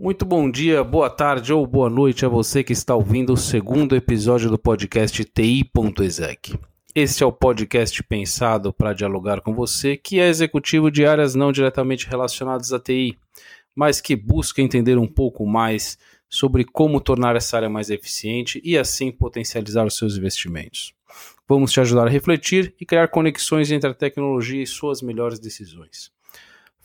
Muito bom dia, boa tarde ou boa noite a você que está ouvindo o segundo episódio do podcast TI.exec. Este é o podcast pensado para dialogar com você que é executivo de áreas não diretamente relacionadas à TI, mas que busca entender um pouco mais sobre como tornar essa área mais eficiente e assim potencializar os seus investimentos. Vamos te ajudar a refletir e criar conexões entre a tecnologia e suas melhores decisões.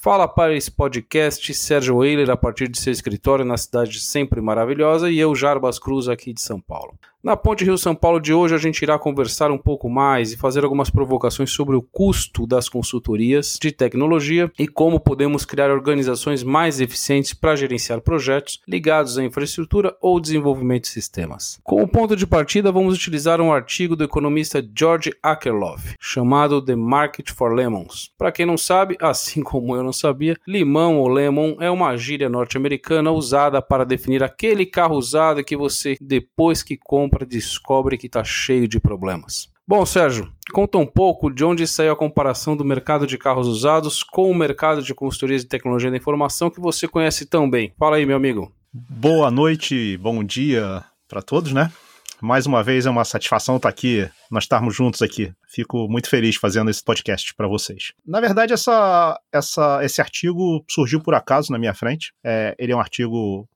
Fala para esse podcast Sérgio Eiler a partir de seu escritório na cidade sempre maravilhosa e eu, Jarbas Cruz, aqui de São Paulo. Na Ponte Rio-São Paulo de hoje, a gente irá conversar um pouco mais e fazer algumas provocações sobre o custo das consultorias de tecnologia e como podemos criar organizações mais eficientes para gerenciar projetos ligados à infraestrutura ou desenvolvimento de sistemas. Como ponto de partida, vamos utilizar um artigo do economista George Akerlof, chamado The Market for Lemons. Para quem não sabe, assim como eu não sabia, limão ou lemon é uma gíria norte-americana usada para definir aquele carro usado que você, depois que compra, compra descobre que está cheio de problemas. Bom, Sérgio, conta um pouco de onde saiu a comparação do mercado de carros usados com o mercado de consultorias de tecnologia da informação que você conhece tão bem. Fala aí, meu amigo. Boa noite, bom dia para todos, né? Mais uma vez é uma satisfação estar aqui, nós estarmos juntos aqui. Fico muito feliz fazendo esse podcast para vocês. Na verdade, essa, essa, esse artigo surgiu por acaso na minha frente. É, ele é um artigo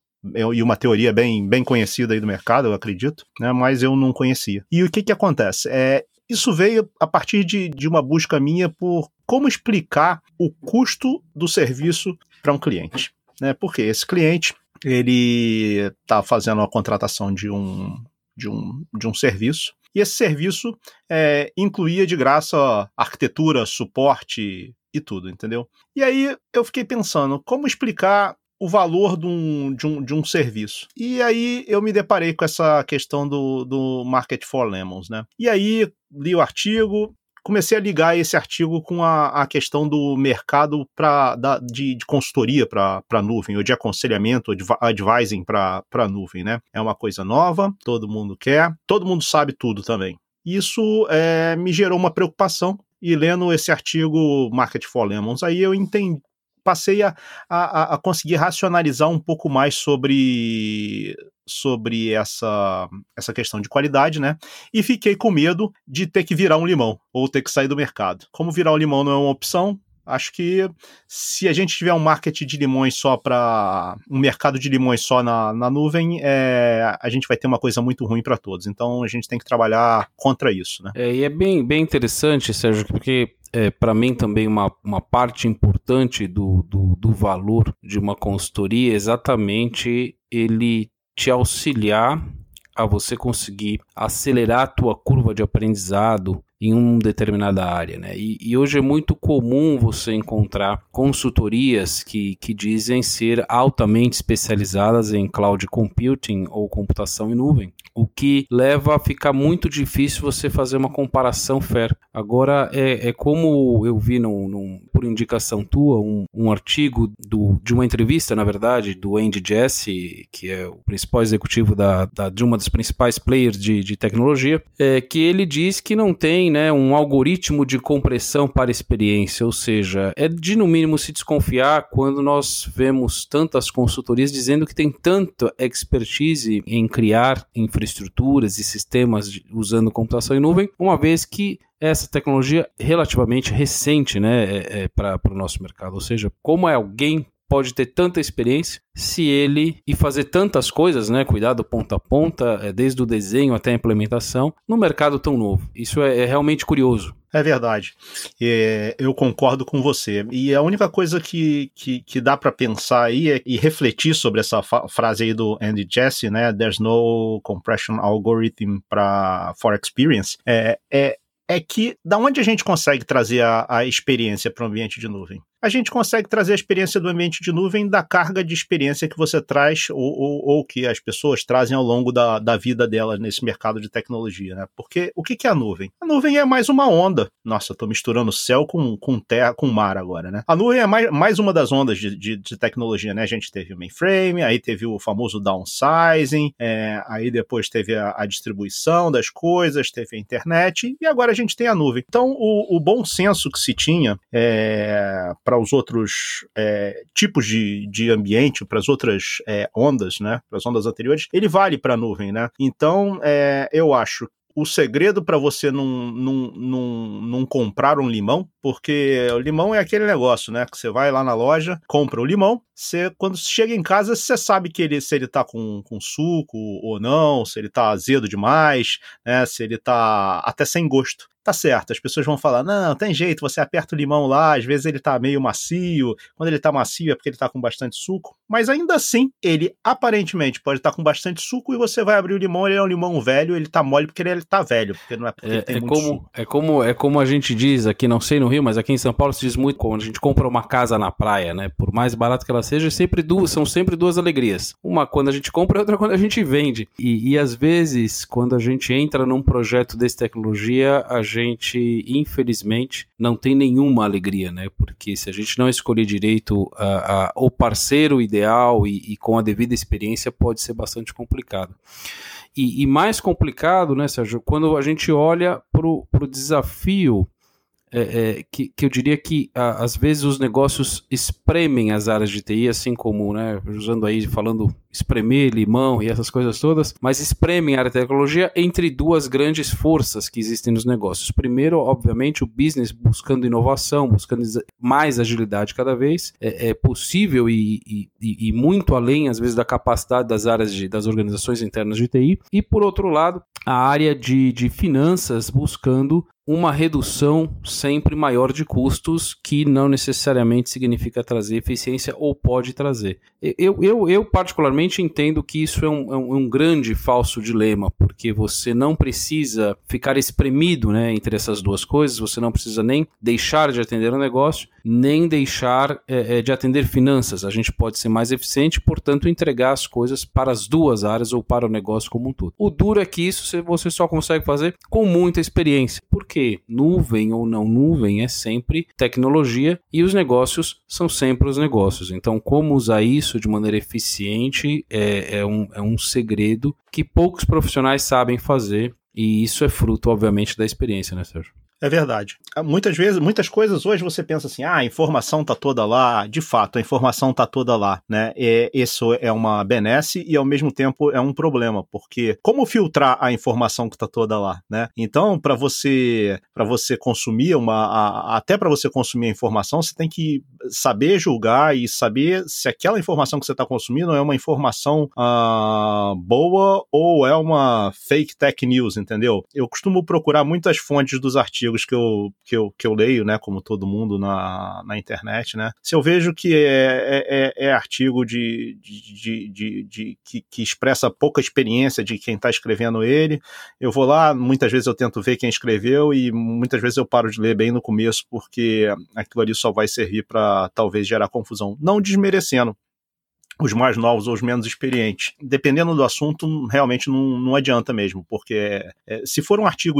e uma teoria bem, bem conhecida aí do mercado, eu acredito, né, mas eu não conhecia. E o que, que acontece? É, isso veio a partir de, de uma busca minha por como explicar o custo do serviço para um cliente. Né? Porque esse cliente ele está fazendo a contratação de um, de, um, de um serviço e esse serviço é, incluía de graça arquitetura, suporte e tudo, entendeu? E aí eu fiquei pensando como explicar o valor de um, de, um, de um serviço. E aí eu me deparei com essa questão do, do Market for Lemons, né? E aí li o artigo, comecei a ligar esse artigo com a, a questão do mercado pra, da, de, de consultoria para nuvem, ou de aconselhamento, ou de advising para nuvem, né? É uma coisa nova, todo mundo quer, todo mundo sabe tudo também. Isso é, me gerou uma preocupação, e lendo esse artigo Market for Lemons, aí eu entendi, passei a, a, a conseguir racionalizar um pouco mais sobre sobre essa, essa questão de qualidade, né? E fiquei com medo de ter que virar um limão ou ter que sair do mercado. Como virar um limão não é uma opção, acho que se a gente tiver um market de limões só para um mercado de limões só na, na nuvem, é, a gente vai ter uma coisa muito ruim para todos. Então a gente tem que trabalhar contra isso, né? É, e é bem, bem interessante, Sérgio, porque é, para mim também uma, uma parte importante do, do, do valor de uma consultoria é exatamente ele te auxiliar a você conseguir acelerar a tua curva de aprendizado em uma determinada área, né? E, e, hoje é muito comum você encontrar consultorias que, que dizem ser altamente especializadas em cloud computing ou computação em nuvem, o que leva a ficar muito difícil você fazer uma comparação fair. Agora, é, é como eu vi num, num, por indicação tua um, um artigo do, de uma entrevista, na verdade, do Andy Jassy, que é o principal executivo da, da de uma das principais players de, de tecnologia, é, que ele diz que não tem né, um algoritmo de compressão para experiência, ou seja, é de no mínimo se desconfiar quando nós vemos tantas consultorias dizendo que tem tanta expertise em criar infraestruturas e sistemas de, usando computação em nuvem, uma vez que essa tecnologia relativamente recente né, é, é para o nosso mercado. Ou seja, como é alguém pode ter tanta experiência se ele e fazer tantas coisas, né? Cuidar do ponta a ponta, é, desde o desenho até a implementação, no mercado tão novo. Isso é, é realmente curioso. É verdade. É, eu concordo com você. E a única coisa que, que, que dá para pensar aí é, e refletir sobre essa frase aí do Andy Jassy, né? There's no compression algorithm para for experience. É, é, é que da onde a gente consegue trazer a, a experiência para o ambiente de nuvem? A gente consegue trazer a experiência do ambiente de nuvem da carga de experiência que você traz ou, ou, ou que as pessoas trazem ao longo da, da vida delas nesse mercado de tecnologia, né? Porque o que, que é a nuvem? A nuvem é mais uma onda. Nossa, tô misturando céu com, com terra, com mar agora, né? A nuvem é mais, mais uma das ondas de, de, de tecnologia, né? A gente teve o mainframe, aí teve o famoso downsizing, é, aí depois teve a, a, distribuição das coisas, teve a internet, e agora a gente tem a nuvem. Então, o, o bom senso que se tinha é, para os outros é, tipos de, de ambiente, para as outras é, ondas, né, para as ondas anteriores, ele vale para a nuvem, né? Então, é, eu acho o segredo para você não, não, não, não comprar um limão, porque o limão é aquele negócio, né? Que você vai lá na loja, compra o limão, você, quando chega em casa, você sabe que ele, se ele tá com, com suco ou não, se ele tá azedo demais, né? Se ele tá até sem gosto tá certo, as pessoas vão falar, não, tem jeito, você aperta o limão lá, às vezes ele tá meio macio, quando ele tá macio é porque ele tá com bastante suco, mas ainda assim, ele aparentemente pode estar tá com bastante suco e você vai abrir o limão, ele é um limão velho, ele tá mole porque ele tá velho, porque não é porque é, tem é muito como, suco. É como, é como a gente diz aqui, não sei no Rio, mas aqui em São Paulo se diz muito, quando a gente compra uma casa na praia, né, por mais barato que ela seja, sempre duas, são sempre duas alegrias. Uma quando a gente compra e outra quando a gente vende. E, e às vezes, quando a gente entra num projeto desse tecnologia, a gente infelizmente, não tem nenhuma alegria, né? Porque se a gente não escolher direito uh, uh, o parceiro ideal e, e, com a devida experiência, pode ser bastante complicado. E, e mais complicado, né, Sérgio, quando a gente olha para o desafio é, é, que, que, eu diria que a, às vezes os negócios espremem as áreas de TI, assim como, né, usando aí, falando espremer limão e essas coisas todas, mas espremem a área de tecnologia entre duas grandes forças que existem nos negócios. Primeiro, obviamente, o business buscando inovação, buscando mais agilidade cada vez, é, é possível e, e, e, muito além, às vezes, da capacidade das áreas de, das organizações internas de TI. E, por outro lado, a área de, de finanças buscando uma redução sempre maior de custos, que não necessariamente significa trazer eficiência ou pode trazer. Eu, eu, eu particularmente, entendo que isso é um, é um, é grande falso dilema, porque você não precisa ficar espremido né, entre essas duas coisas, você não precisa nem deixar de atender o negócio, nem deixar é, é, de atender finanças. A gente pode ser mais eficiente, portanto, entregar as coisas para as duas áreas ou para o negócio como um todo. O duro é que isso você só consegue fazer com muita experiência, porque nuvem ou não nuvem é sempre tecnologia e os negócios são sempre os negócios. Então, como usar isso de maneira eficiente é, é, um, é um segredo que poucos profissionais sabem fazer. E isso é fruto, obviamente, da experiência, né, Sérgio? É verdade. Ah, muitas vezes, muitas coisas hoje você pensa assim, ah, a informação tá toda lá. De fato, a informação tá toda lá, né? E, isso é uma benesse e ao mesmo tempo é um problema, porque como filtrar a informação que tá toda lá, né? Então, para você, para você consumir uma, a, até para você consumir a informação, você tem que saber julgar e saber se aquela informação que você está consumindo é uma informação ah, boa ou é uma fake tech news, entendeu? Eu costumo procurar muitas fontes dos artigos artigos que eu, que eu, que eu leio, né, como todo mundo na, na internet, né, se eu vejo que é, é, é, é artigo de, de, de, de, que, que expressa pouca experiência de quem está escrevendo ele, eu vou lá, muitas vezes eu tento ver quem escreveu e muitas vezes eu paro de ler bem no começo porque aquilo ali só vai servir para talvez gerar confusão. Não desmerecendo, os mais novos ou os menos experientes. Dependendo do assunto, realmente não, não adianta mesmo, porque é, se for um artigo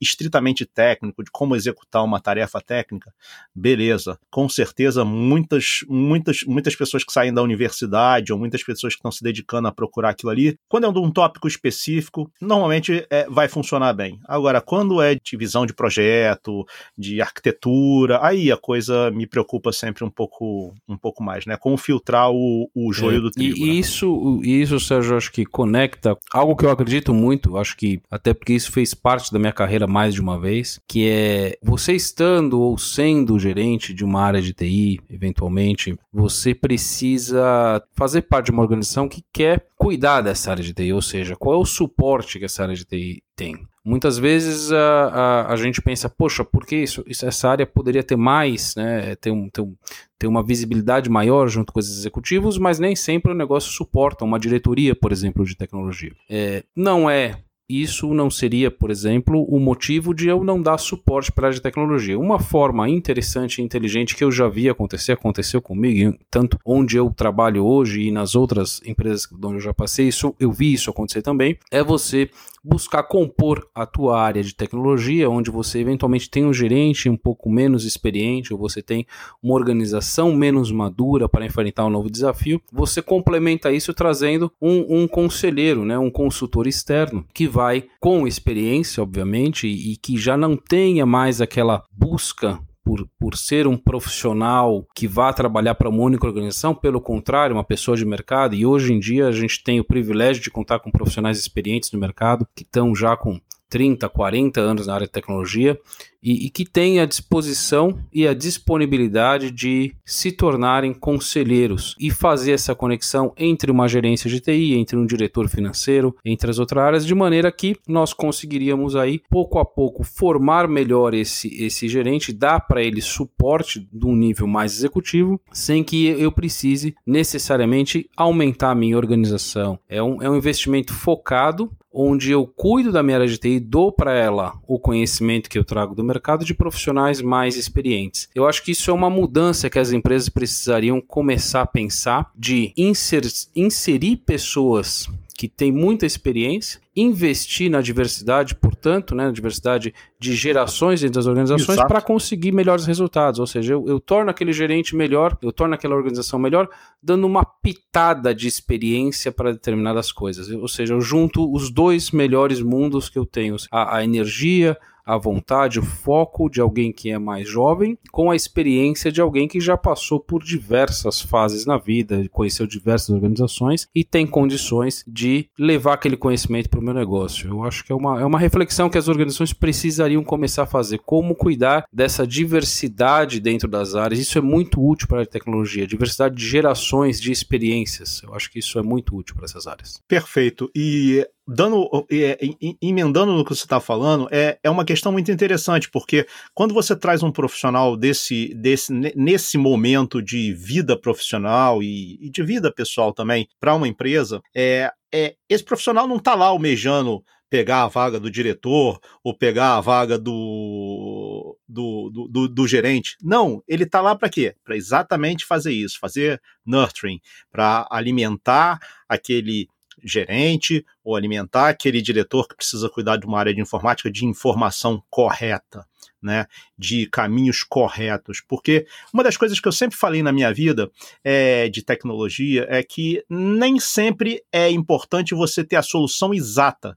estritamente técnico de como executar uma tarefa técnica, beleza. Com certeza, muitas, muitas, muitas pessoas que saem da universidade ou muitas pessoas que estão se dedicando a procurar aquilo ali, quando é um tópico específico, normalmente é, vai funcionar bem. Agora, quando é de visão de projeto, de arquitetura, aí a coisa me preocupa sempre um pouco, um pouco mais, né? Como filtrar o, o joio é, do trigo. E né? isso, isso, Sérgio, acho que conecta algo que eu acredito muito, acho que até porque isso fez parte da minha carreira mais de uma vez, que é você estando ou sendo gerente de uma área de TI, eventualmente, você precisa fazer parte de uma organização que quer cuidar dessa área de TI, ou seja, qual é o suporte que essa área de TI tem. Muitas vezes a, a, a, gente pensa, poxa, por que isso, isso, essa área poderia ter mais, né, ter, um, ter, um, ter uma visibilidade maior junto com os executivos, mas nem sempre o negócio suporta uma diretoria, por exemplo, de tecnologia. É, não é isso não seria, por exemplo, o motivo de eu não dar suporte para a área de tecnologia. Uma forma interessante e inteligente que eu já vi acontecer, aconteceu comigo, tanto onde eu trabalho hoje e nas outras empresas onde eu já passei, isso, eu vi isso acontecer também, é você buscar compor a tua área de tecnologia, onde você eventualmente tem um gerente um pouco menos experiente, ou você tem uma organização menos madura para enfrentar um novo desafio, você complementa isso trazendo um, um conselheiro, né, um consultor externo, que vai com experiência, obviamente, e, e que já não tenha mais aquela busca por, por ser um profissional que vá trabalhar para uma única organização, pelo contrário, uma pessoa de mercado, e hoje em dia a gente tem o privilégio de contar com profissionais experientes no mercado, que estão já com 30, 40 anos na área de tecnologia e, e, que têm a disposição e a disponibilidade de se tornarem conselheiros e fazer essa conexão entre uma gerência de TI, entre um diretor financeiro, entre as outras áreas, de maneira que nós conseguiríamos aí pouco a pouco formar melhor esse, esse gerente, dar para ele suporte de um nível mais executivo, sem que eu precise necessariamente aumentar a minha organização. É um, é um investimento focado onde eu cuido da minha área de TI, dou para ela o conhecimento que eu trago do mercado de profissionais mais experientes. Eu acho que isso é uma mudança que as empresas precisariam começar a pensar de inser, inserir pessoas que têm muita experiência, investir na diversidade, portanto, né, na diversidade de gerações dentro das organizações para conseguir melhores resultados. Ou seja, eu, eu, torno aquele gerente melhor, eu torno aquela organização melhor, dando uma pitada de experiência para determinadas coisas. Ou seja, eu junto os dois melhores mundos que eu tenho: a, a energia, a vontade, o foco de alguém que é mais jovem com a experiência de alguém que já passou por diversas fases na vida, conheceu diversas organizações e tem condições de levar aquele conhecimento para o meu negócio. Eu acho que é uma, é uma reflexão que as organizações precisariam começar a fazer. Como cuidar dessa diversidade dentro das áreas. Isso é muito útil para a tecnologia, diversidade de gerações de experiências. Eu acho que isso é muito útil para essas áreas. Perfeito. E dando é, emendando no que você está falando é, é uma questão muito interessante porque quando você traz um profissional desse, desse nesse momento de vida profissional e, e de vida pessoal também para uma empresa é, é esse profissional não está lá almejando pegar a vaga do diretor ou pegar a vaga do, do, do, do, do gerente. Não, ele está lá para quê? Para exatamente fazer isso, fazer nurturing, para alimentar aquele gerente ou alimentar aquele diretor que precisa cuidar de uma área de informática de informação correta, né, de caminhos corretos, porque uma das coisas que eu sempre falei na minha vida é, de tecnologia é que nem sempre é importante você ter a solução exata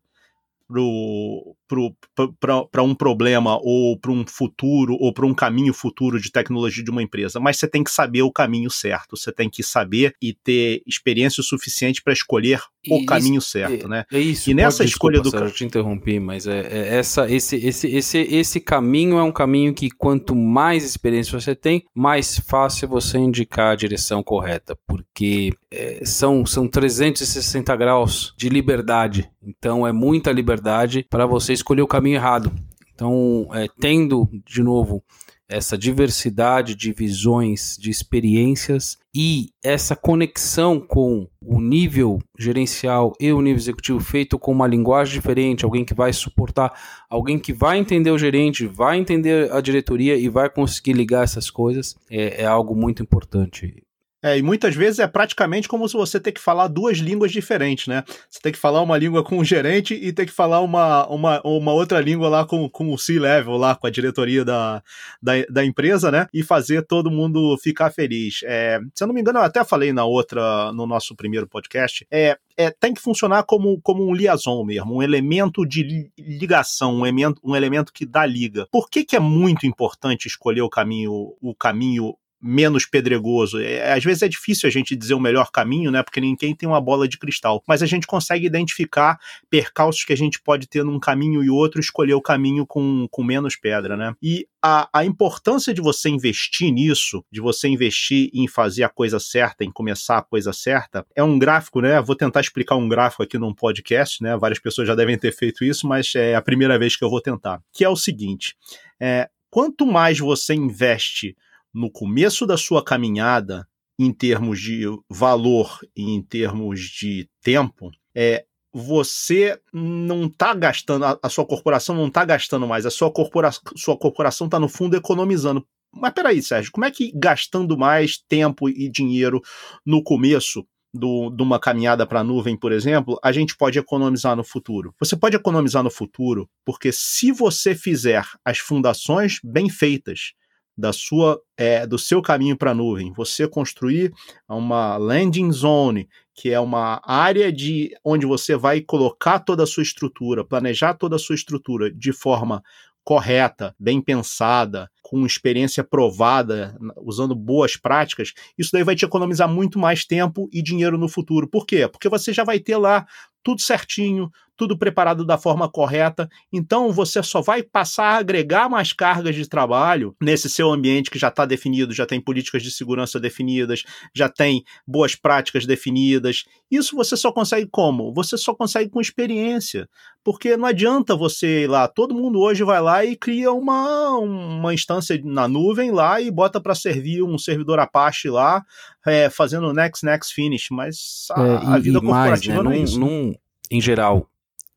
para um problema ou para um futuro ou para um caminho futuro de tecnologia de uma empresa, mas você tem que saber o caminho certo, você tem que saber e ter experiência suficiente para escolher o isso, caminho certo, é, né? É isso. E nessa pode, escolha desculpa, do eu te interrompi, mas é, é, essa esse, esse esse esse caminho é um caminho que quanto mais experiência você tem, mais fácil você indicar a direção correta, porque é, são são 360 graus de liberdade. Então é muita liberdade para você escolher o caminho errado. Então, é, tendo de novo essa diversidade de visões, de experiências e essa conexão com o nível gerencial e o nível executivo feito com uma linguagem diferente, alguém que vai suportar, alguém que vai entender o gerente, vai entender a diretoria e vai conseguir ligar essas coisas, é, é algo muito importante. É, e muitas vezes é praticamente como se você ter que falar duas línguas diferentes, né? Você tem que falar uma língua com o gerente e tem que falar uma, uma, uma outra língua lá com, com o C-Level, lá com a diretoria da, da, da, empresa, né? E fazer todo mundo ficar feliz. É, se eu não me engano, eu até falei na outra, no nosso primeiro podcast, é, é, tem que funcionar como, como um liaison mesmo, um elemento de ligação, um elemento, um elemento que dá liga. Por que, que é muito importante escolher o caminho, o caminho menos pedregoso. É, às vezes é difícil a gente dizer o melhor caminho, né? Porque ninguém tem uma bola de cristal. Mas a gente consegue identificar percalços que a gente pode ter num caminho e outro, escolher o caminho com, com menos pedra, né? E a, a importância de você investir nisso, de você investir em fazer a coisa certa, em começar a coisa certa, é um gráfico, né? Vou tentar explicar um gráfico aqui num podcast, né? Várias pessoas já devem ter feito isso, mas é a primeira vez que eu vou tentar. Que é o seguinte: é, quanto mais você investe no começo da sua caminhada, em termos de valor e em termos de tempo, é, você não está gastando, a, a, sua corporação não está gastando mais, a sua, corpora, sua corporação está, no fundo, economizando. Mas peraí, Sérgio, como é que gastando mais tempo e dinheiro no começo do, de uma caminhada para a nuvem, por exemplo, a gente pode economizar no futuro? Você pode economizar no futuro porque se você fizer as fundações bem feitas, da sua é, do seu caminho para a nuvem, você construir uma landing zone, que é uma área de onde você vai colocar toda a sua estrutura, planejar toda a sua estrutura de forma correta, bem pensada, com experiência provada, usando boas práticas, isso daí vai te economizar muito mais tempo e dinheiro no futuro. Por quê? Porque você já vai ter lá tudo certinho, tudo preparado da forma correta. Então você só vai passar a agregar mais cargas de trabalho nesse seu ambiente que já está definido, já tem políticas de segurança definidas, já tem boas práticas definidas. Isso você só consegue como? Você só consegue com experiência. Porque não adianta você ir lá, todo mundo hoje vai lá e cria uma, uma instância na nuvem lá e bota para servir um servidor Apache lá, é, fazendo next, next, finish. Mas a, é, e, a vida corporativa mais, né? não é isso. Num, em geral,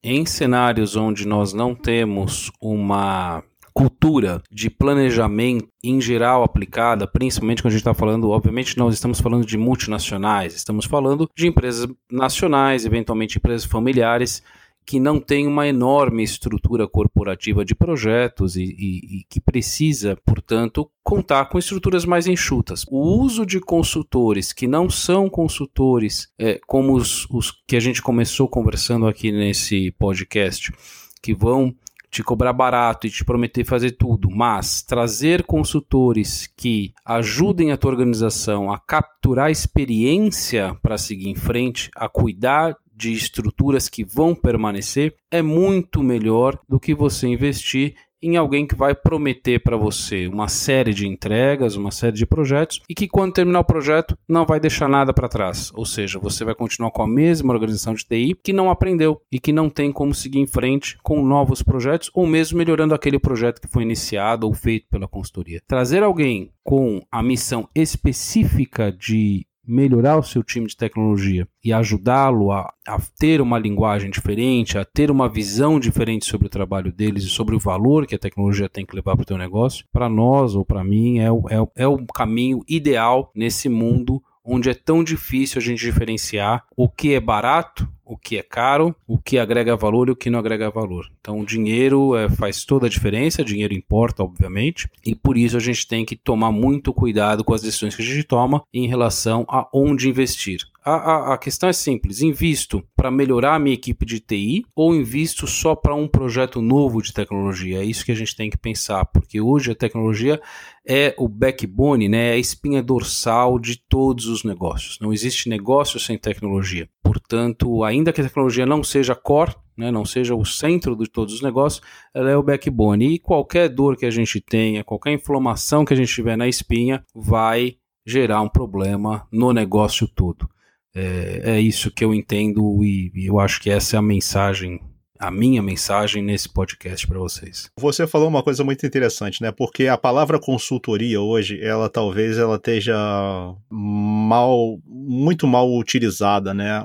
em cenários onde nós não temos uma cultura de planejamento em geral aplicada, principalmente quando a gente está falando, obviamente nós estamos falando de multinacionais, estamos falando de empresas nacionais, eventualmente empresas familiares, que não tem uma enorme estrutura corporativa de projetos e, e, e, que precisa, portanto, contar com estruturas mais enxutas. O uso de consultores que não são consultores, é, como os, os que a gente começou conversando aqui nesse podcast, que vão te cobrar barato e te prometer fazer tudo, mas trazer consultores que ajudem a tua organização a capturar experiência para seguir em frente, a cuidar de estruturas que vão permanecer é muito melhor do que você investir em alguém que vai prometer para você uma série de entregas, uma série de projetos e que quando terminar o projeto não vai deixar nada para trás. Ou seja, você vai continuar com a mesma organização de TI que não aprendeu e que não tem como seguir em frente com novos projetos ou mesmo melhorando aquele projeto que foi iniciado ou feito pela consultoria. Trazer alguém com a missão específica de melhorar o seu time de tecnologia e ajudá-lo a, a, ter uma linguagem diferente, a ter uma visão diferente sobre o trabalho deles e sobre o valor que a tecnologia tem que levar para o teu negócio, para nós ou para mim é o, é, é o caminho ideal nesse mundo onde é tão difícil a gente diferenciar o que é barato, o que é caro, o que agrega valor e o que não agrega valor. Então, o dinheiro é, faz toda a diferença, dinheiro importa, obviamente, e por isso a gente tem que tomar muito cuidado com as decisões que a gente toma em relação a onde investir. A, a, a questão é simples: invisto para melhorar a minha equipe de TI ou invisto só para um projeto novo de tecnologia? É isso que a gente tem que pensar, porque hoje a tecnologia é o backbone, né, é a espinha dorsal de todos os negócios. Não existe negócio sem tecnologia. Portanto, ainda que a tecnologia não seja core, né, não seja o centro de todos os negócios, ela é o backbone. E qualquer dor que a gente tenha, qualquer inflamação que a gente tiver na espinha, vai gerar um problema no negócio todo. É, é isso que eu entendo e, e eu acho que essa é a mensagem a minha mensagem nesse podcast para vocês. Você falou uma coisa muito interessante, né? Porque a palavra consultoria hoje, ela talvez ela esteja mal, muito mal utilizada, né?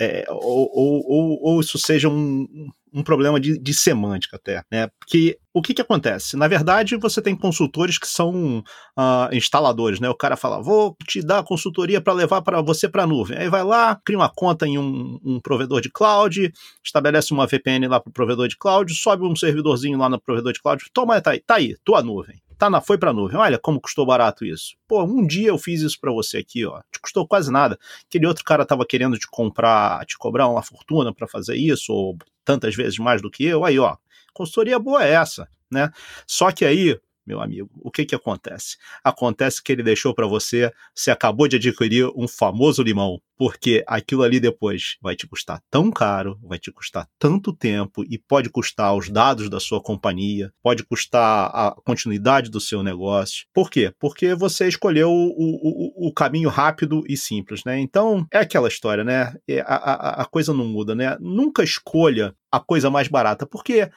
É, ou, ou, ou, ou, isso seja um, um problema de, de semântica até, né? Porque o que que acontece? Na verdade, você tem consultores que são uh, instaladores, né? O cara fala, vou te dar consultoria para levar para você para a nuvem. Aí vai lá, cria uma conta em um, um provedor de cloud, estabelece uma VPN lá para o provedor de cloud, sobe um servidorzinho lá no provedor de cloud, toma, tá aí, tá aí, tua nuvem tá na, foi para nuvem. Olha como custou barato isso. Pô, um dia eu fiz isso para você aqui, ó. Te custou quase nada. Aquele outro cara tava querendo te comprar, te cobrar uma fortuna para fazer isso, ou tantas vezes mais do que eu. Aí, ó, consultoria boa é essa, né? Só que aí meu amigo, o que que acontece? Acontece que ele deixou para você, você acabou de adquirir um famoso limão, porque aquilo ali depois vai te custar tão caro, vai te custar tanto tempo e pode custar os dados da sua companhia, pode custar a continuidade do seu negócio. Por quê? Porque você escolheu o, o, o caminho rápido e simples, né? Então, é aquela história, né? É, a, a, a coisa não muda, né? Nunca escolha a coisa mais barata, porque,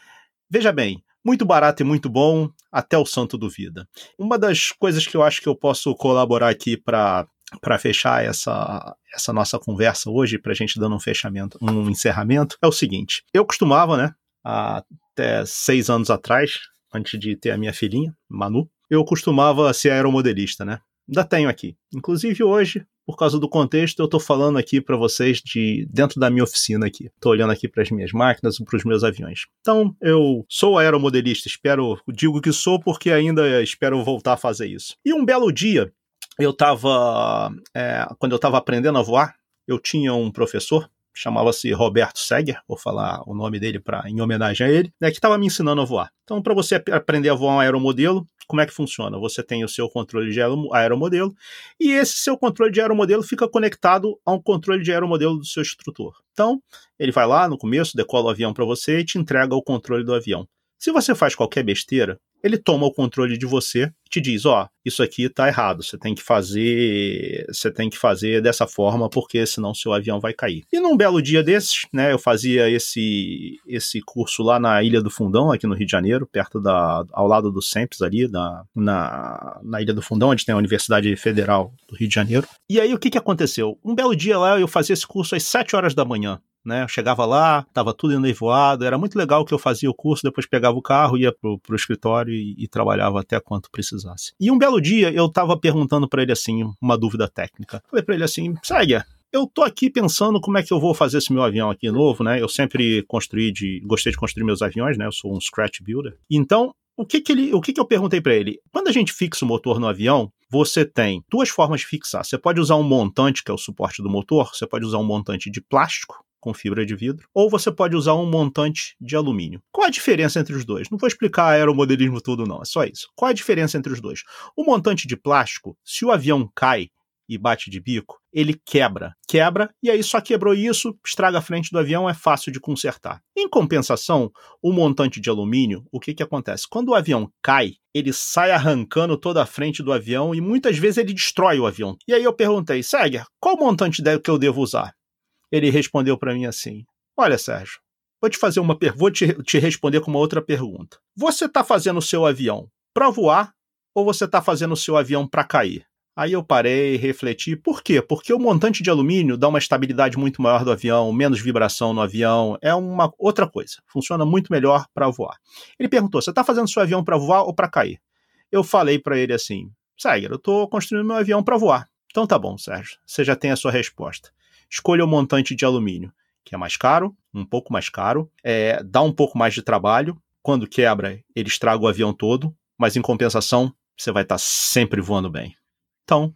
veja bem, muito barato e muito bom, até o santo duvida. Uma das coisas que eu acho que eu posso colaborar aqui para para fechar essa, essa nossa conversa hoje, para a gente dando um fechamento, um encerramento, é o seguinte: eu costumava, né, até seis anos atrás, antes de ter a minha filhinha, Manu, eu costumava ser aeromodelista, né? Ainda tenho aqui. Inclusive hoje, por causa do contexto, eu estou falando aqui para vocês de dentro da minha oficina aqui. Estou olhando aqui para as minhas máquinas, para os meus aviões. Então, eu sou aeromodelista, espero, digo que sou porque ainda espero voltar a fazer isso. E um belo dia, eu estava, é, quando eu estava aprendendo a voar, eu tinha um professor chamava-se Roberto Seger, vou falar o nome dele para em homenagem a ele, né, que estava me ensinando a voar. Então, para você aprender a voar um aeromodelo, como é que funciona? Você tem o seu controle de aeromodelo e esse seu controle de aeromodelo fica conectado a um controle de aeromodelo do seu instrutor. Então, ele vai lá no começo, decola o avião para você e te entrega o controle do avião. Se você faz qualquer besteira, ele toma o controle de você e te diz, ó, oh, isso aqui tá errado, você tem que fazer, você tem que fazer dessa forma porque senão seu avião vai cair. E num belo dia desses, né, eu fazia esse esse curso lá na Ilha do Fundão, aqui no Rio de Janeiro, perto da ao lado do SEMPS ali, da, na, na Ilha do Fundão, onde tem a Universidade Federal do Rio de Janeiro. E aí o que que aconteceu? Um belo dia lá eu fazia esse curso às 7 horas da manhã né? Eu chegava lá, tava tudo enevoado, era muito legal que eu fazia o curso, depois pegava o carro, ia pro, pro escritório e, e, trabalhava até quanto precisasse. E um belo dia eu tava perguntando para ele assim, uma dúvida técnica. Falei para ele assim, Saia, eu tô aqui pensando como é que eu vou fazer esse meu avião aqui novo, né? Eu sempre construí de, gostei de construir meus aviões, né? Eu sou um scratch builder. Então, o que que ele, o que que eu perguntei para ele? Quando a gente fixa o motor no avião, você tem duas formas de fixar. Você pode usar um montante, que é o suporte do motor, você pode usar um montante de plástico, com fibra de vidro, ou você pode usar um montante de alumínio. Qual a diferença entre os dois? Não vou explicar aeromodelismo tudo, não, é só isso. Qual a diferença entre os dois? O montante de plástico, se o avião cai e bate de bico, ele quebra. Quebra, e aí só quebrou isso, estraga a frente do avião, é fácil de consertar. Em compensação, o montante de alumínio, o que, que acontece? Quando o avião cai, ele sai arrancando toda a frente do avião e muitas vezes ele destrói o avião. E aí eu perguntei, Seger, qual montante que eu devo usar? Ele respondeu para mim assim: Olha, Sérgio, vou te fazer uma per... vou te, te responder com uma outra pergunta. Você está fazendo o seu avião para voar ou você está fazendo o seu avião para cair? Aí eu parei, refleti, por quê? Porque o montante de alumínio dá uma estabilidade muito maior do avião, menos vibração no avião, é uma outra coisa. Funciona muito melhor para voar. Ele perguntou: você está fazendo seu avião para voar ou para cair? Eu falei para ele assim: Sérgio, eu estou construindo meu avião para voar. Então tá bom, Sérgio, você já tem a sua resposta escolha o montante de alumínio, que é mais caro, um pouco mais caro, é, dá um pouco mais de trabalho. Quando quebra, ele estraga o avião todo, mas em compensação, você vai estar tá sempre voando bem. Então,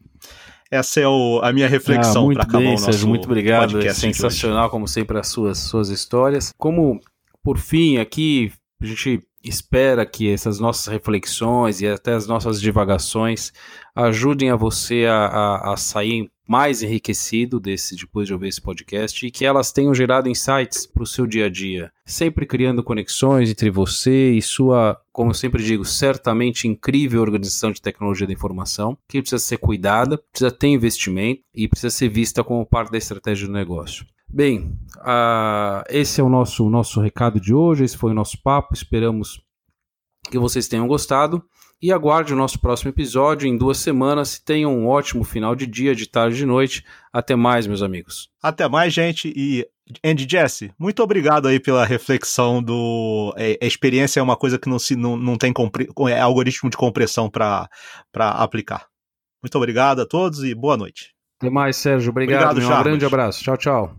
essa é o, a minha reflexão ah, para acabar bem, o nosso Sérgio, muito obrigado. É sensacional, como sempre, as suas, suas histórias. Como, por fim, aqui a gente espera que essas nossas reflexões e até as nossas divagações ajudem a você a, a, a sair mais enriquecido desse depois de ouvir esse podcast e que elas tenham gerado insights para o seu dia a dia, sempre criando conexões entre você e sua, como eu sempre digo, certamente incrível organização de tecnologia da informação, que precisa ser cuidada, precisa ter investimento e precisa ser vista como parte da estratégia do negócio. Bem, uh, esse é o nosso, nosso recado de hoje, esse foi o nosso papo, esperamos que vocês tenham gostado e aguarde o nosso próximo episódio em duas semanas. Tenham um ótimo final de dia, de tarde, de noite. Até mais, meus amigos. Até mais, gente. E Andy Jesse, muito obrigado aí pela reflexão do. É, a experiência é uma coisa que não, se, não, não tem compre... é algoritmo de compressão para aplicar. Muito obrigado a todos e boa noite. Até mais, Sérgio. Obrigado. obrigado um grande abraço. Tchau, tchau.